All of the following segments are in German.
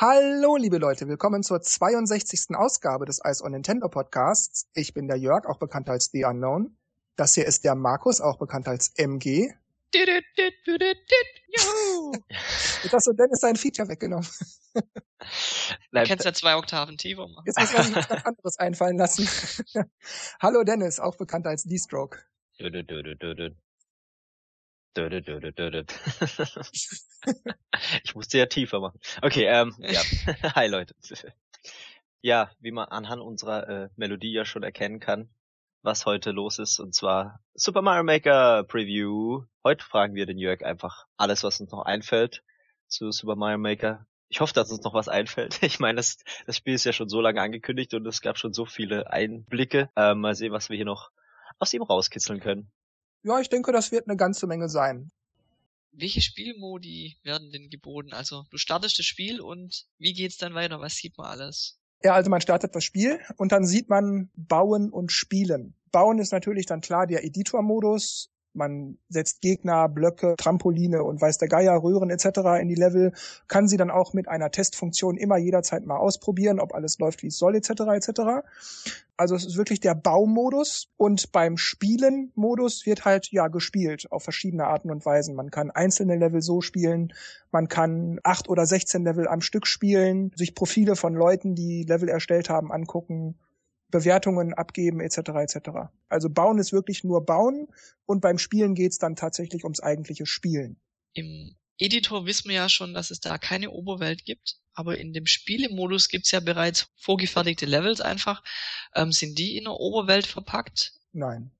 Hallo, liebe Leute, willkommen zur 62. Ausgabe des Ice on Nintendo Podcasts. Ich bin der Jörg, auch bekannt als The Unknown. Das hier ist der Markus, auch bekannt als MG. Jetzt hast du Dennis sein Feature weggenommen. Du kannst ja zwei Oktaven tiefer machen. Jetzt muss man sich was anderes einfallen lassen. Hallo Dennis, auch bekannt als D-Stroke. ich musste ja tiefer machen. Okay, ähm, ja. Hi Leute. Ja, wie man anhand unserer äh, Melodie ja schon erkennen kann, was heute los ist, und zwar Super Mario Maker Preview. Heute fragen wir den Jörg einfach alles, was uns noch einfällt zu Super Mario Maker. Ich hoffe, dass uns noch was einfällt. Ich meine, das, das Spiel ist ja schon so lange angekündigt und es gab schon so viele Einblicke. Ähm, mal sehen, was wir hier noch aus ihm rauskitzeln können. Ja, ich denke, das wird eine ganze Menge sein. Welche Spielmodi werden denn geboten? Also du startest das Spiel und wie geht's dann weiter? Was sieht man alles? Ja, also man startet das Spiel und dann sieht man Bauen und Spielen. Bauen ist natürlich dann klar der Editor-Modus. Man setzt Gegner, Blöcke, Trampoline und weiß der Geier, Röhren etc. in die Level, kann sie dann auch mit einer Testfunktion immer jederzeit mal ausprobieren, ob alles läuft, wie es soll etc. etc. Also es ist wirklich der Baumodus und beim Spielen-Modus wird halt ja gespielt auf verschiedene Arten und Weisen. Man kann einzelne Level so spielen, man kann acht oder sechzehn Level am Stück spielen, sich Profile von Leuten, die Level erstellt haben, angucken Bewertungen abgeben etc. etc. Also bauen ist wirklich nur bauen und beim Spielen geht's dann tatsächlich ums eigentliche Spielen. Im Editor wissen wir ja schon, dass es da keine Oberwelt gibt, aber in dem Spielemodus gibt's ja bereits vorgefertigte Levels einfach. Ähm, sind die in der Oberwelt verpackt? Nein.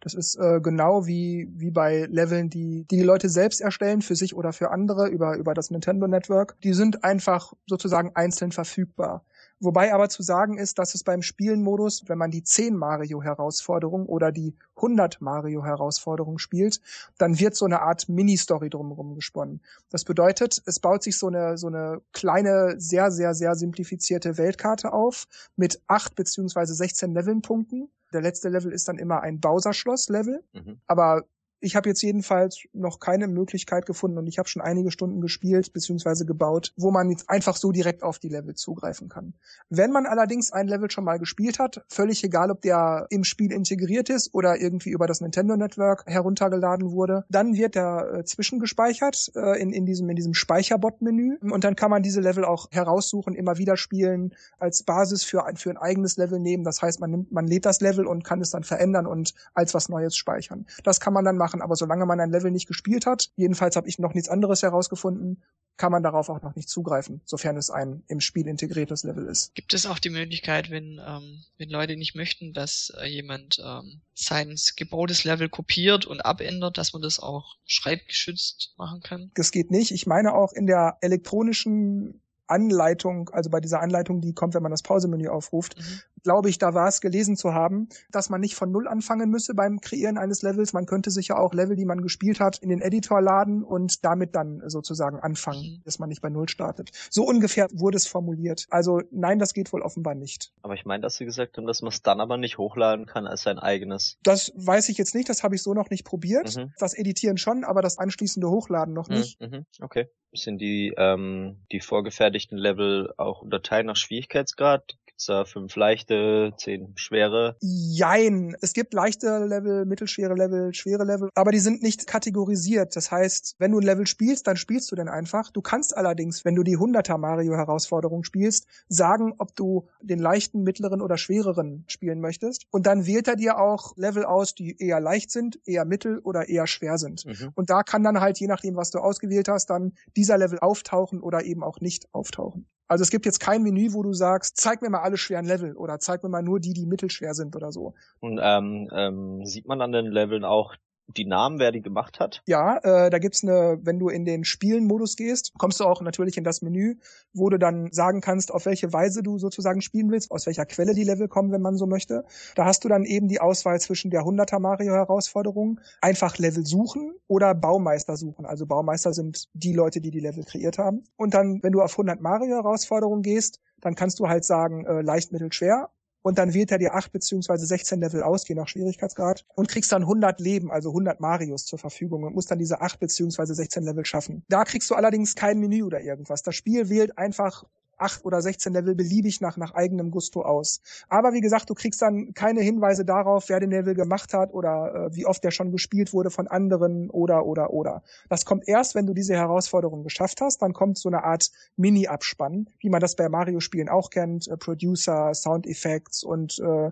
Das ist äh, genau wie, wie bei Leveln, die, die die Leute selbst erstellen, für sich oder für andere über, über das Nintendo Network. Die sind einfach sozusagen einzeln verfügbar. Wobei aber zu sagen ist, dass es beim Spielenmodus, wenn man die 10 Mario Herausforderung oder die 100 Mario Herausforderung spielt, dann wird so eine Art Mini-Story drumherum gesponnen. Das bedeutet, es baut sich so eine, so eine kleine, sehr, sehr, sehr simplifizierte Weltkarte auf mit 8 beziehungsweise 16 Levelpunkten. Der letzte Level ist dann immer ein Bowser-Schloss-Level. Mhm. Aber ich habe jetzt jedenfalls noch keine Möglichkeit gefunden und ich habe schon einige Stunden gespielt bzw. gebaut, wo man jetzt einfach so direkt auf die Level zugreifen kann. Wenn man allerdings ein Level schon mal gespielt hat, völlig egal, ob der im Spiel integriert ist oder irgendwie über das Nintendo Network heruntergeladen wurde, dann wird der äh, zwischengespeichert äh, in, in diesem, in diesem Speicherbot-Menü und dann kann man diese Level auch heraussuchen, immer wieder spielen, als Basis für ein, für ein eigenes Level nehmen. Das heißt, man nimmt, man lädt das Level und kann es dann verändern und als was Neues speichern. Das kann man dann machen machen, aber solange man ein Level nicht gespielt hat, jedenfalls habe ich noch nichts anderes herausgefunden, kann man darauf auch noch nicht zugreifen, sofern es ein im Spiel integriertes Level ist. Gibt es auch die Möglichkeit, wenn, ähm, wenn Leute nicht möchten, dass äh, jemand ähm, sein gebautes Level kopiert und abändert, dass man das auch schreibgeschützt machen kann? Das geht nicht. Ich meine auch in der elektronischen Anleitung, also bei dieser Anleitung, die kommt, wenn man das Pausemenü aufruft, mhm. Glaube ich, da war es gelesen zu haben, dass man nicht von Null anfangen müsse beim Kreieren eines Levels. Man könnte sich ja auch Level, die man gespielt hat, in den Editor laden und damit dann sozusagen anfangen, mhm. dass man nicht bei Null startet. So ungefähr wurde es formuliert. Also nein, das geht wohl offenbar nicht. Aber ich meine, dass Sie gesagt haben, dass man es dann aber nicht hochladen kann als sein eigenes. Das weiß ich jetzt nicht, das habe ich so noch nicht probiert. Mhm. Das Editieren schon, aber das anschließende Hochladen noch mhm, nicht. Mhm. Okay. Sind die, ähm, die vorgefertigten Level auch unterteilen nach Schwierigkeitsgrad? Gibt's da fünf leichte, zehn schwere? Jein. Es gibt leichte Level, mittelschwere Level, schwere Level, aber die sind nicht kategorisiert. Das heißt, wenn du ein Level spielst, dann spielst du den einfach. Du kannst allerdings, wenn du die 100er Mario Herausforderung spielst, sagen, ob du den leichten, mittleren oder schwereren spielen möchtest. Und dann wählt er dir auch Level aus, die eher leicht sind, eher mittel oder eher schwer sind. Mhm. Und da kann dann halt, je nachdem, was du ausgewählt hast, dann dieser Level auftauchen oder eben auch nicht auftauchen. Also es gibt jetzt kein Menü, wo du sagst, zeig mir mal alle schweren Level oder zeig mir mal nur die, die mittelschwer sind oder so. Und ähm, ähm, sieht man an den Leveln auch die Namen, wer die gemacht hat? Ja, äh, da gibt's eine, wenn du in den Spielen-Modus gehst, kommst du auch natürlich in das Menü, wo du dann sagen kannst, auf welche Weise du sozusagen spielen willst, aus welcher Quelle die Level kommen, wenn man so möchte. Da hast du dann eben die Auswahl zwischen der 100er Mario-Herausforderung, einfach Level suchen oder Baumeister suchen. Also Baumeister sind die Leute, die die Level kreiert haben. Und dann, wenn du auf 100 Mario-Herausforderung gehst, dann kannst du halt sagen, äh, leicht, mittel, schwer und dann wählt er dir 8 beziehungsweise 16 Level aus, je nach Schwierigkeitsgrad und kriegst dann 100 Leben, also 100 Marios zur Verfügung und musst dann diese 8 beziehungsweise 16 Level schaffen. Da kriegst du allerdings kein Menü oder irgendwas. Das Spiel wählt einfach acht oder 16 Level beliebig nach, nach eigenem Gusto aus. Aber wie gesagt, du kriegst dann keine Hinweise darauf, wer den Level gemacht hat oder äh, wie oft der schon gespielt wurde von anderen oder, oder, oder. Das kommt erst, wenn du diese Herausforderung geschafft hast, dann kommt so eine Art Mini-Abspann, wie man das bei Mario-Spielen auch kennt, äh, Producer, Sound Effects und äh,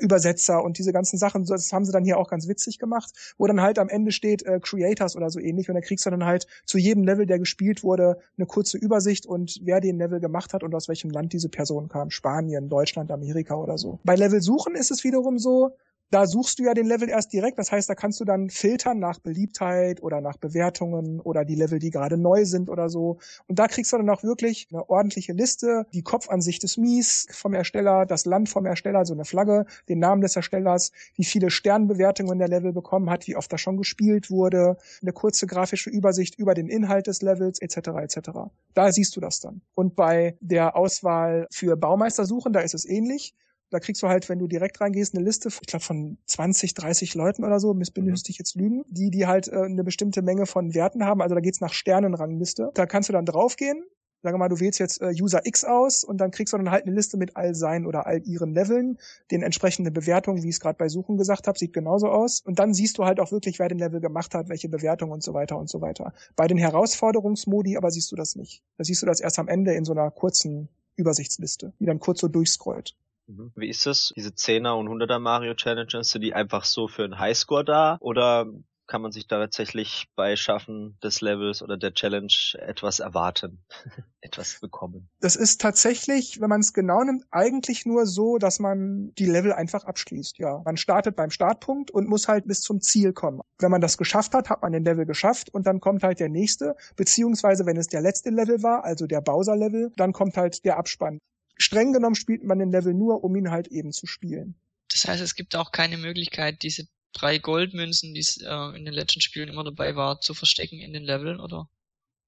Übersetzer und diese ganzen Sachen, das haben sie dann hier auch ganz witzig gemacht, wo dann halt am Ende steht äh, Creators oder so ähnlich und da kriegst du dann halt zu jedem Level, der gespielt wurde, eine kurze Übersicht und wer den Level gemacht hat und aus welchem Land diese Person kam. Spanien, Deutschland, Amerika oder so. Bei Level suchen ist es wiederum so, da suchst du ja den Level erst direkt. Das heißt, da kannst du dann filtern nach Beliebtheit oder nach Bewertungen oder die Level, die gerade neu sind oder so. Und da kriegst du dann auch wirklich eine ordentliche Liste, die Kopfansicht des Mies vom Ersteller, das Land vom Ersteller, so eine Flagge, den Namen des Erstellers, wie viele Sternbewertungen der Level bekommen hat, wie oft das schon gespielt wurde, eine kurze grafische Übersicht über den Inhalt des Levels etc. etc. Da siehst du das dann. Und bei der Auswahl für Baumeistersuchen, da ist es ähnlich. Da kriegst du halt, wenn du direkt reingehst, eine Liste, ich glaube von 20, 30 Leuten oder so, müsste mhm. ich jetzt lügen, die, die halt äh, eine bestimmte Menge von Werten haben. Also da geht's nach Sternenrangliste. Da kannst du dann draufgehen Sagen wir mal, du wählst jetzt äh, User X aus und dann kriegst du dann halt eine Liste mit all seinen oder all ihren Leveln, den entsprechenden Bewertungen, wie ich es gerade bei Suchen gesagt habe, sieht genauso aus. Und dann siehst du halt auch wirklich, wer den Level gemacht hat, welche Bewertung und so weiter und so weiter. Bei den Herausforderungsmodi aber siehst du das nicht. Da siehst du das erst am Ende in so einer kurzen Übersichtsliste, die dann kurz so durchscrollt. Mhm. Wie ist das? Diese 10er und 100er Mario Challenges, sind die einfach so für einen Highscore da? Oder kann man sich da tatsächlich bei Schaffen des Levels oder der Challenge etwas erwarten, etwas bekommen? Das ist tatsächlich, wenn man es genau nimmt, eigentlich nur so, dass man die Level einfach abschließt. Ja, man startet beim Startpunkt und muss halt bis zum Ziel kommen. Wenn man das geschafft hat, hat man den Level geschafft und dann kommt halt der nächste, beziehungsweise wenn es der letzte Level war, also der Bowser-Level, dann kommt halt der Abspann streng genommen spielt man den Level nur, um ihn halt eben zu spielen. Das heißt, es gibt auch keine Möglichkeit, diese drei Goldmünzen, die äh, in den letzten Spielen immer dabei war, zu verstecken in den Leveln, oder?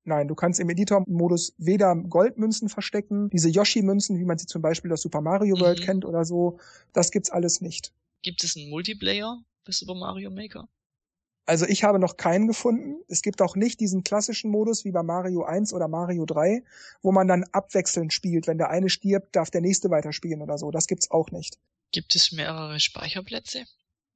Nein, du kannst im Editor-Modus weder Goldmünzen verstecken, diese Yoshi-Münzen, wie man sie zum Beispiel aus Super Mario World mhm. kennt oder so, das gibt's alles nicht. Gibt es einen Multiplayer bei Super Mario Maker? Also ich habe noch keinen gefunden. Es gibt auch nicht diesen klassischen Modus wie bei Mario 1 oder Mario 3, wo man dann abwechselnd spielt. Wenn der eine stirbt, darf der nächste weiterspielen oder so. Das gibt's auch nicht. Gibt es mehrere Speicherplätze?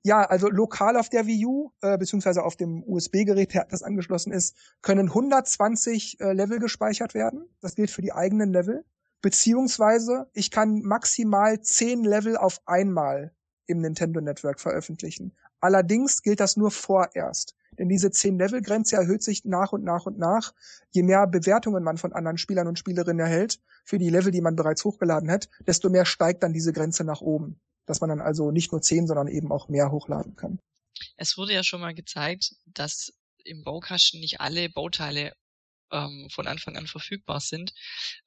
Ja, also lokal auf der Wii U, äh, beziehungsweise auf dem USB-Gerät, das angeschlossen ist, können 120 äh, Level gespeichert werden. Das gilt für die eigenen Level. Beziehungsweise ich kann maximal 10 Level auf einmal im Nintendo Network veröffentlichen. Allerdings gilt das nur vorerst. Denn diese 10-Level-Grenze erhöht sich nach und nach und nach, je mehr Bewertungen man von anderen Spielern und Spielerinnen erhält für die Level, die man bereits hochgeladen hat, desto mehr steigt dann diese Grenze nach oben. Dass man dann also nicht nur 10, sondern eben auch mehr hochladen kann. Es wurde ja schon mal gezeigt, dass im Baukasten nicht alle Bauteile ähm, von Anfang an verfügbar sind.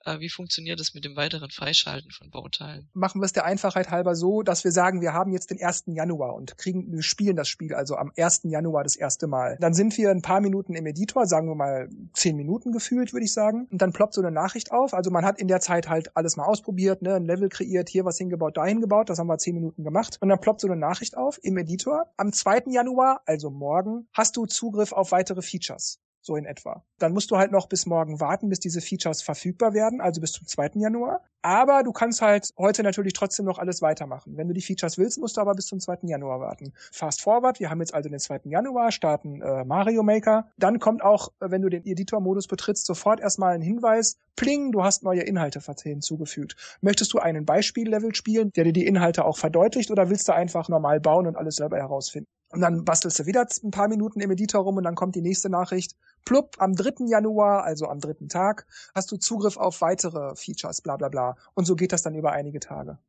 Äh, wie funktioniert das mit dem weiteren Freischalten von Bauteilen? Machen wir es der Einfachheit halber so, dass wir sagen, wir haben jetzt den 1. Januar und kriegen, wir spielen das Spiel also am 1. Januar das erste Mal. Dann sind wir ein paar Minuten im Editor, sagen wir mal zehn Minuten gefühlt, würde ich sagen. Und dann ploppt so eine Nachricht auf. Also man hat in der Zeit halt alles mal ausprobiert, ne, ein Level kreiert, hier was hingebaut, da hingebaut. Das haben wir zehn Minuten gemacht. Und dann ploppt so eine Nachricht auf im Editor. Am 2. Januar, also morgen, hast du Zugriff auf weitere Features so in etwa. Dann musst du halt noch bis morgen warten, bis diese Features verfügbar werden, also bis zum 2. Januar. Aber du kannst halt heute natürlich trotzdem noch alles weitermachen. Wenn du die Features willst, musst du aber bis zum 2. Januar warten. Fast forward, wir haben jetzt also den 2. Januar, starten äh, Mario Maker. Dann kommt auch, äh, wenn du den Editor-Modus betrittst, sofort erstmal ein Hinweis, pling, du hast neue Inhalte hinzugefügt. Möchtest du einen Beispiellevel spielen, der dir die Inhalte auch verdeutlicht, oder willst du einfach normal bauen und alles selber herausfinden? Und dann bastelst du wieder ein paar Minuten im Editor rum und dann kommt die nächste Nachricht. Plupp, am 3. Januar, also am dritten Tag, hast du Zugriff auf weitere Features, bla bla bla. Und so geht das dann über einige Tage.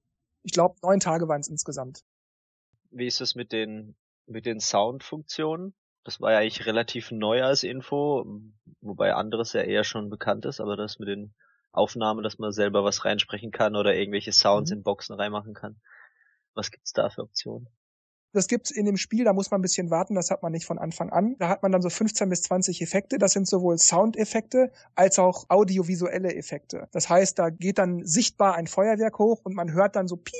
Ich glaube, neun Tage waren es insgesamt. Wie ist es mit den, mit den Soundfunktionen? Das war ja eigentlich relativ neu als Info, wobei anderes ja eher schon bekannt ist, aber das mit den Aufnahmen, dass man selber was reinsprechen kann oder irgendwelche Sounds mhm. in Boxen reinmachen kann. Was gibt's da für Optionen? Das gibt's in dem Spiel, da muss man ein bisschen warten, das hat man nicht von Anfang an. Da hat man dann so 15 bis 20 Effekte. Das sind sowohl Soundeffekte als auch audiovisuelle Effekte. Das heißt, da geht dann sichtbar ein Feuerwerk hoch und man hört dann so piu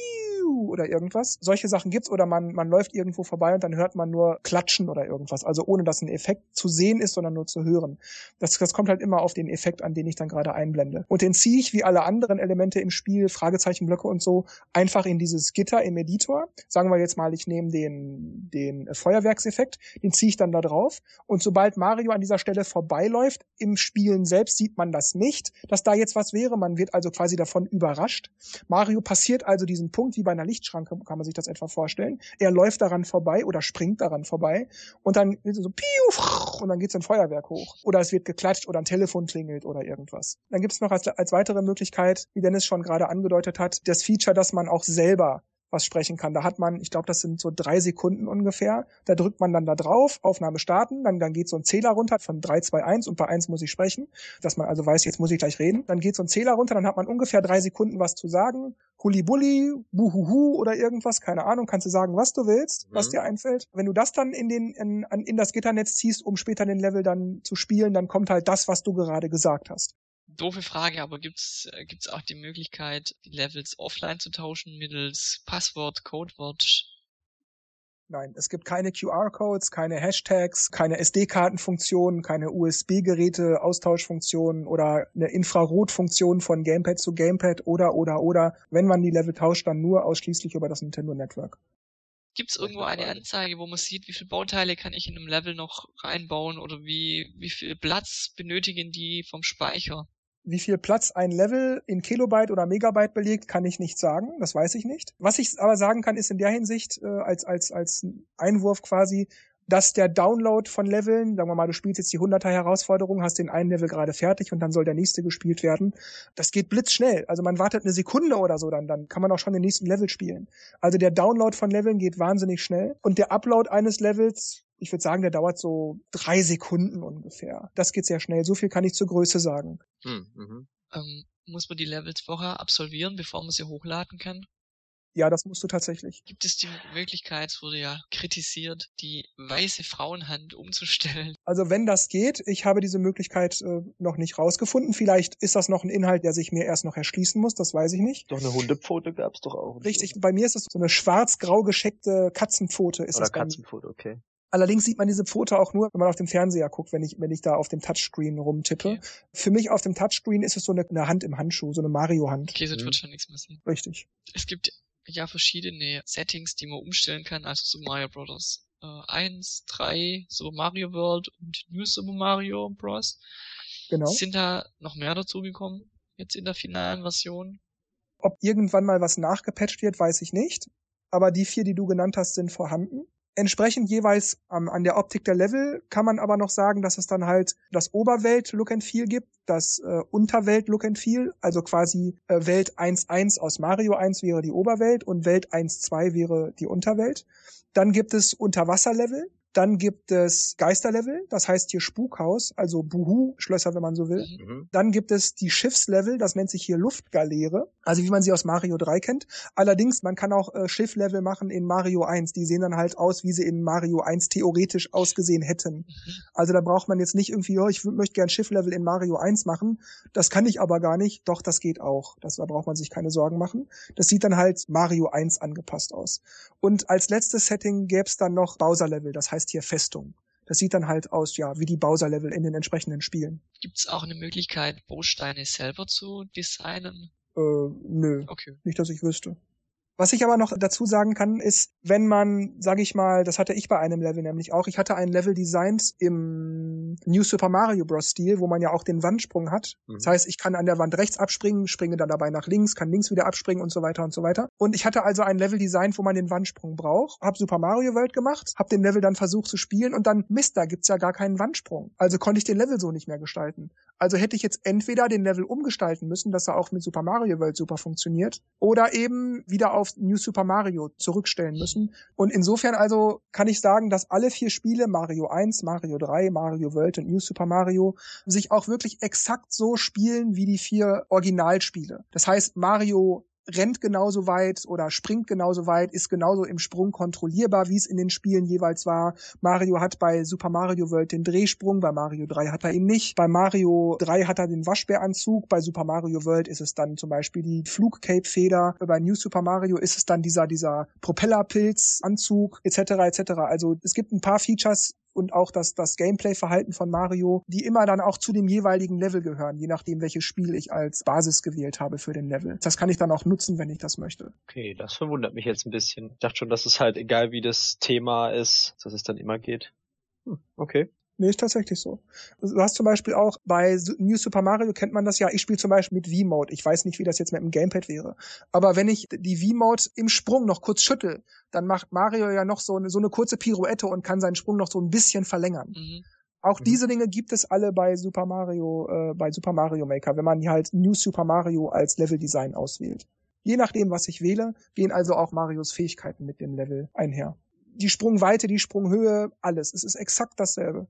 oder irgendwas. Solche Sachen gibt's oder man, man läuft irgendwo vorbei und dann hört man nur Klatschen oder irgendwas. Also ohne dass ein Effekt zu sehen ist, sondern nur zu hören. Das, das kommt halt immer auf den Effekt an, den ich dann gerade einblende. Und den ziehe ich wie alle anderen Elemente im Spiel, Fragezeichenblöcke und so, einfach in dieses Gitter im Editor. Sagen wir jetzt mal, ich nehme den, den Feuerwerkseffekt, den ziehe ich dann da drauf. Und sobald Mario an dieser Stelle vorbeiläuft, im Spielen selbst sieht man das nicht, dass da jetzt was wäre. Man wird also quasi davon überrascht. Mario passiert also diesen Punkt, wie bei einer Lichtschranke, kann man sich das etwa vorstellen. Er läuft daran vorbei oder springt daran vorbei und dann wird so piu, und dann geht's ein Feuerwerk hoch. Oder es wird geklatscht oder ein Telefon klingelt oder irgendwas. Dann gibt's noch als, als weitere Möglichkeit, wie Dennis schon gerade angedeutet hat, das Feature, dass man auch selber was sprechen kann. Da hat man, ich glaube, das sind so drei Sekunden ungefähr. Da drückt man dann da drauf, Aufnahme starten, dann, dann geht so ein Zähler runter von 3, 2, 1 und bei 1 muss ich sprechen, dass man also weiß, jetzt muss ich gleich reden. Dann geht so ein Zähler runter, dann hat man ungefähr drei Sekunden was zu sagen. Hulibulli, Buhuhu oder irgendwas, keine Ahnung, kannst du sagen, was du willst, mhm. was dir einfällt. Wenn du das dann in den in, in das Gitternetz ziehst, um später den Level dann zu spielen, dann kommt halt das, was du gerade gesagt hast doofe Frage, aber gibt's äh, gibt's auch die Möglichkeit, die Levels offline zu tauschen mittels Passwort, Codewort? Nein, es gibt keine QR-Codes, keine Hashtags, keine SD-Kartenfunktionen, keine USB-Geräte, Austauschfunktionen oder eine Infrarotfunktion von Gamepad zu Gamepad oder oder oder. Wenn man die Level tauscht, dann nur ausschließlich über das Nintendo Network. Gibt es irgendwo eine Anzeige, wo man sieht, wie viele Bauteile kann ich in einem Level noch reinbauen oder wie, wie viel Platz benötigen die vom Speicher? Wie viel Platz ein Level in Kilobyte oder Megabyte belegt, kann ich nicht sagen. Das weiß ich nicht. Was ich aber sagen kann, ist in der Hinsicht äh, als als als Einwurf quasi, dass der Download von Leveln, sagen wir mal, du spielst jetzt die 100er Herausforderung, hast den einen Level gerade fertig und dann soll der nächste gespielt werden. Das geht blitzschnell. Also man wartet eine Sekunde oder so, dann, dann kann man auch schon den nächsten Level spielen. Also der Download von Leveln geht wahnsinnig schnell und der Upload eines Levels, ich würde sagen, der dauert so drei Sekunden ungefähr. Das geht sehr schnell. So viel kann ich zur Größe sagen. Hm, mhm. ähm, muss man die Levels vorher absolvieren, bevor man sie hochladen kann? Ja, das musst du tatsächlich. Gibt es die Möglichkeit, es wurde ja kritisiert, die weiße Frauenhand umzustellen? Also wenn das geht, ich habe diese Möglichkeit äh, noch nicht rausgefunden. Vielleicht ist das noch ein Inhalt, der sich mir erst noch erschließen muss, das weiß ich nicht. Doch eine Hundepfote gab's doch auch. Richtig, bei mir ist es so eine schwarz-grau gescheckte Katzenpfote. Ist Oder das Katzenpfote, okay. Allerdings sieht man diese Pfote auch nur, wenn man auf dem Fernseher guckt, wenn ich, wenn ich da auf dem Touchscreen rumtippe. Okay. Für mich auf dem Touchscreen ist es so eine, eine Hand im Handschuh, so eine Mario-Hand. Okay, so mhm. wird schon nichts mehr sehen. Richtig. Es gibt ja verschiedene Settings, die man umstellen kann, also Super Mario Bros. Äh, 1, 3, Super Mario World und New Super Mario Bros. Genau. Sind da noch mehr dazugekommen, jetzt in der finalen Version? Ob irgendwann mal was nachgepatcht wird, weiß ich nicht. Aber die vier, die du genannt hast, sind vorhanden. Entsprechend jeweils ähm, an der Optik der Level kann man aber noch sagen, dass es dann halt das Oberwelt-Look and Feel gibt, das äh, Unterwelt-Look and Feel, also quasi äh, Welt 1.1 aus Mario 1 wäre die Oberwelt und Welt 1.2 wäre die Unterwelt. Dann gibt es Unterwasserlevel, dann gibt es Geisterlevel, das heißt hier Spukhaus, also Buhu-Schlösser, wenn man so will. Mhm. Dann gibt es die Schiffslevel, das nennt sich hier Luftgaleere, also wie man sie aus Mario 3 kennt. Allerdings, man kann auch äh, Schifflevel machen in Mario 1. Die sehen dann halt aus, wie sie in Mario 1 theoretisch ausgesehen hätten. Mhm. Also da braucht man jetzt nicht irgendwie, oh, ich möchte gern Schifflevel in Mario 1 machen. Das kann ich aber gar nicht. Doch, das geht auch. Das, da braucht man sich keine Sorgen machen. Das sieht dann halt Mario 1 angepasst aus. Und als letztes Setting gäbe es dann noch Bowser-Level, das heißt heißt hier Festung. Das sieht dann halt aus, ja, wie die Bowser-Level in den entsprechenden Spielen. Gibt es auch eine Möglichkeit, Bausteine selber zu designen? Äh, nö. Okay. Nicht, dass ich wüsste. Was ich aber noch dazu sagen kann, ist, wenn man, sage ich mal, das hatte ich bei einem Level nämlich auch, ich hatte ein Level designt im New Super Mario Bros. Stil, wo man ja auch den Wandsprung hat. Mhm. Das heißt, ich kann an der Wand rechts abspringen, springe dann dabei nach links, kann links wieder abspringen und so weiter und so weiter. Und ich hatte also ein Level designt, wo man den Wandsprung braucht, hab Super Mario World gemacht, hab den Level dann versucht zu spielen und dann, Mist, da gibt's ja gar keinen Wandsprung. Also konnte ich den Level so nicht mehr gestalten. Also hätte ich jetzt entweder den Level umgestalten müssen, dass er auch mit Super Mario World super funktioniert, oder eben wieder auf New Super Mario zurückstellen müssen. Und insofern also kann ich sagen, dass alle vier Spiele, Mario 1, Mario 3, Mario World und New Super Mario, sich auch wirklich exakt so spielen wie die vier Originalspiele. Das heißt, Mario rennt genauso weit oder springt genauso weit, ist genauso im Sprung kontrollierbar, wie es in den Spielen jeweils war. Mario hat bei Super Mario World den Drehsprung, bei Mario 3 hat er ihn nicht. Bei Mario 3 hat er den Waschbäranzug, bei Super Mario World ist es dann zum Beispiel die Flugcape-Feder, bei New Super Mario ist es dann dieser, dieser Propellerpilzanzug etc. etc. Also es gibt ein paar Features, und auch das, das Gameplay-Verhalten von Mario, die immer dann auch zu dem jeweiligen Level gehören, je nachdem, welches Spiel ich als Basis gewählt habe für den Level. Das kann ich dann auch nutzen, wenn ich das möchte. Okay, das verwundert mich jetzt ein bisschen. Ich dachte schon, dass es halt egal wie das Thema ist, dass es dann immer geht. Hm, okay. Nee, ist tatsächlich so. Du hast zum Beispiel auch bei New Super Mario kennt man das ja. Ich spiele zum Beispiel mit V-Mode. Ich weiß nicht, wie das jetzt mit dem Gamepad wäre. Aber wenn ich die V-Mode im Sprung noch kurz schüttel, dann macht Mario ja noch so eine, so eine kurze Pirouette und kann seinen Sprung noch so ein bisschen verlängern. Mhm. Auch mhm. diese Dinge gibt es alle bei Super Mario, äh, bei Super Mario Maker, wenn man halt New Super Mario als Leveldesign auswählt. Je nachdem, was ich wähle, gehen also auch Marios Fähigkeiten mit dem Level einher. Die Sprungweite, die Sprunghöhe, alles. Es ist exakt dasselbe.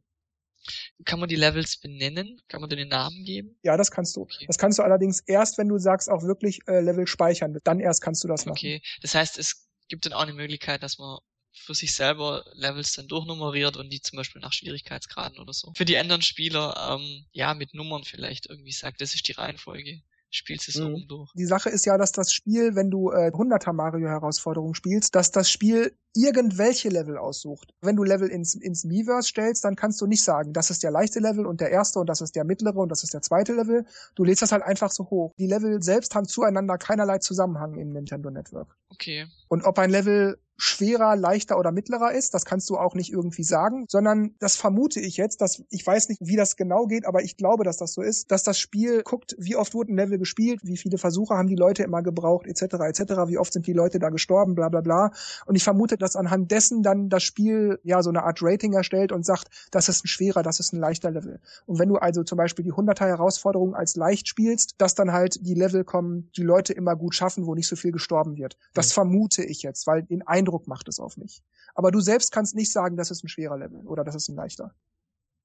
Kann man die Levels benennen? Kann man denen Namen geben? Ja, das kannst du. Okay. Das kannst du allerdings erst, wenn du sagst, auch wirklich äh, Level speichern. Dann erst kannst du das machen. Okay, das heißt, es gibt dann auch eine Möglichkeit, dass man für sich selber Levels dann durchnummeriert und die zum Beispiel nach Schwierigkeitsgraden oder so. Für die anderen Spieler, ähm, ja, mit Nummern vielleicht irgendwie sagt, das ist die Reihenfolge spielst es mhm. durch. Die Sache ist ja, dass das Spiel, wenn du äh, 100er Mario Herausforderung spielst, dass das Spiel irgendwelche Level aussucht. Wenn du Level ins, ins Miiverse stellst, dann kannst du nicht sagen, das ist der leichte Level und der erste und das ist der mittlere und das ist der zweite Level. Du lädst das halt einfach so hoch. Die Level selbst haben zueinander keinerlei Zusammenhang im Nintendo Network. Okay. Und ob ein Level schwerer, leichter oder mittlerer ist. Das kannst du auch nicht irgendwie sagen, sondern das vermute ich jetzt, dass ich weiß nicht, wie das genau geht, aber ich glaube, dass das so ist, dass das Spiel guckt, wie oft wurde ein Level gespielt, wie viele Versuche haben die Leute immer gebraucht, etc., etc., wie oft sind die Leute da gestorben, bla, bla, bla. Und ich vermute, dass anhand dessen dann das Spiel ja so eine Art Rating erstellt und sagt, das ist ein schwerer, das ist ein leichter Level. Und wenn du also zum Beispiel die 100er Herausforderung als leicht spielst, dass dann halt die Level kommen, die Leute immer gut schaffen, wo nicht so viel gestorben wird. Das mhm. vermute ich jetzt, weil den Eindruck Eindruck macht es auf mich. Aber du selbst kannst nicht sagen, das ist ein schwerer Level oder das ist ein leichter.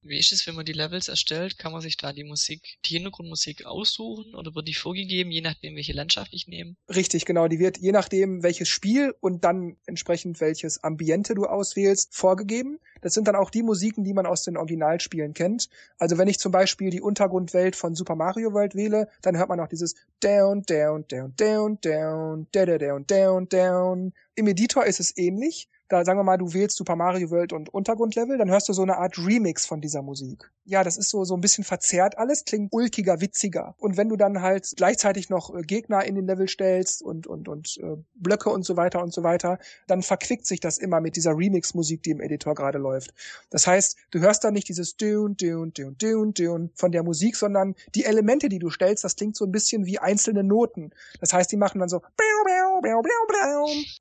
Wie ist es, wenn man die Levels erstellt? Kann man sich da die Musik, die Hintergrundmusik aussuchen oder wird die vorgegeben, je nachdem, welche Landschaft ich nehme? Richtig, genau. Die wird je nachdem, welches Spiel und dann entsprechend welches Ambiente du auswählst, vorgegeben. Das sind dann auch die Musiken, die man aus den Originalspielen kennt. Also wenn ich zum Beispiel die Untergrundwelt von Super Mario World wähle, dann hört man auch dieses Down, Down, Down, Down, Down, da, down, down, down. Im Editor ist es ähnlich da sagen wir mal, du wählst Super Mario World und Untergrundlevel, dann hörst du so eine Art Remix von dieser Musik. Ja, das ist so, so ein bisschen verzerrt alles, klingt ulkiger, witziger. Und wenn du dann halt gleichzeitig noch äh, Gegner in den Level stellst und, und, und äh, Blöcke und so weiter und so weiter, dann verquickt sich das immer mit dieser Remix-Musik, die im Editor gerade läuft. Das heißt, du hörst dann nicht dieses Dune, Dune, Dune, Dune, Dune von der Musik, sondern die Elemente, die du stellst, das klingt so ein bisschen wie einzelne Noten. Das heißt, die machen dann so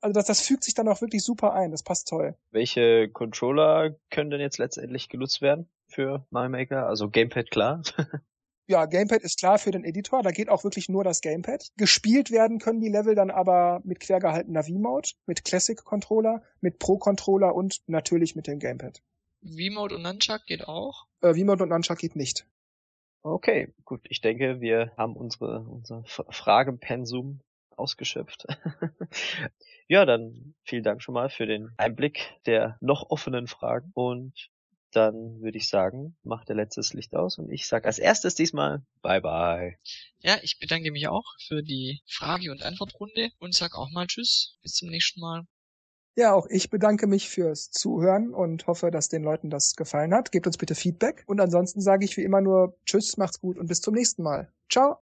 also das, das fügt sich dann auch wirklich super ein. Das passt toll. Welche Controller können denn jetzt letztendlich genutzt werden für Mario Maker? Also Gamepad klar. ja, Gamepad ist klar für den Editor, da geht auch wirklich nur das Gamepad. Gespielt werden können die Level dann aber mit quergehaltener V-Mode, mit Classic Controller, mit Pro Controller und natürlich mit dem Gamepad. V-Mode und Nunchuck geht auch? Äh, V-Mode und Nunchuck geht nicht. Okay, gut. Ich denke, wir haben unsere, unser Fragenpensum ausgeschöpft. ja, dann vielen Dank schon mal für den Einblick der noch offenen Fragen und dann würde ich sagen, macht der letztes Licht aus und ich sag als erstes diesmal bye bye. Ja, ich bedanke mich auch für die Frage- und Antwortrunde und sag auch mal Tschüss, bis zum nächsten Mal. Ja, auch ich bedanke mich fürs Zuhören und hoffe, dass den Leuten das gefallen hat. Gebt uns bitte Feedback und ansonsten sage ich wie immer nur Tschüss, macht's gut und bis zum nächsten Mal. Ciao.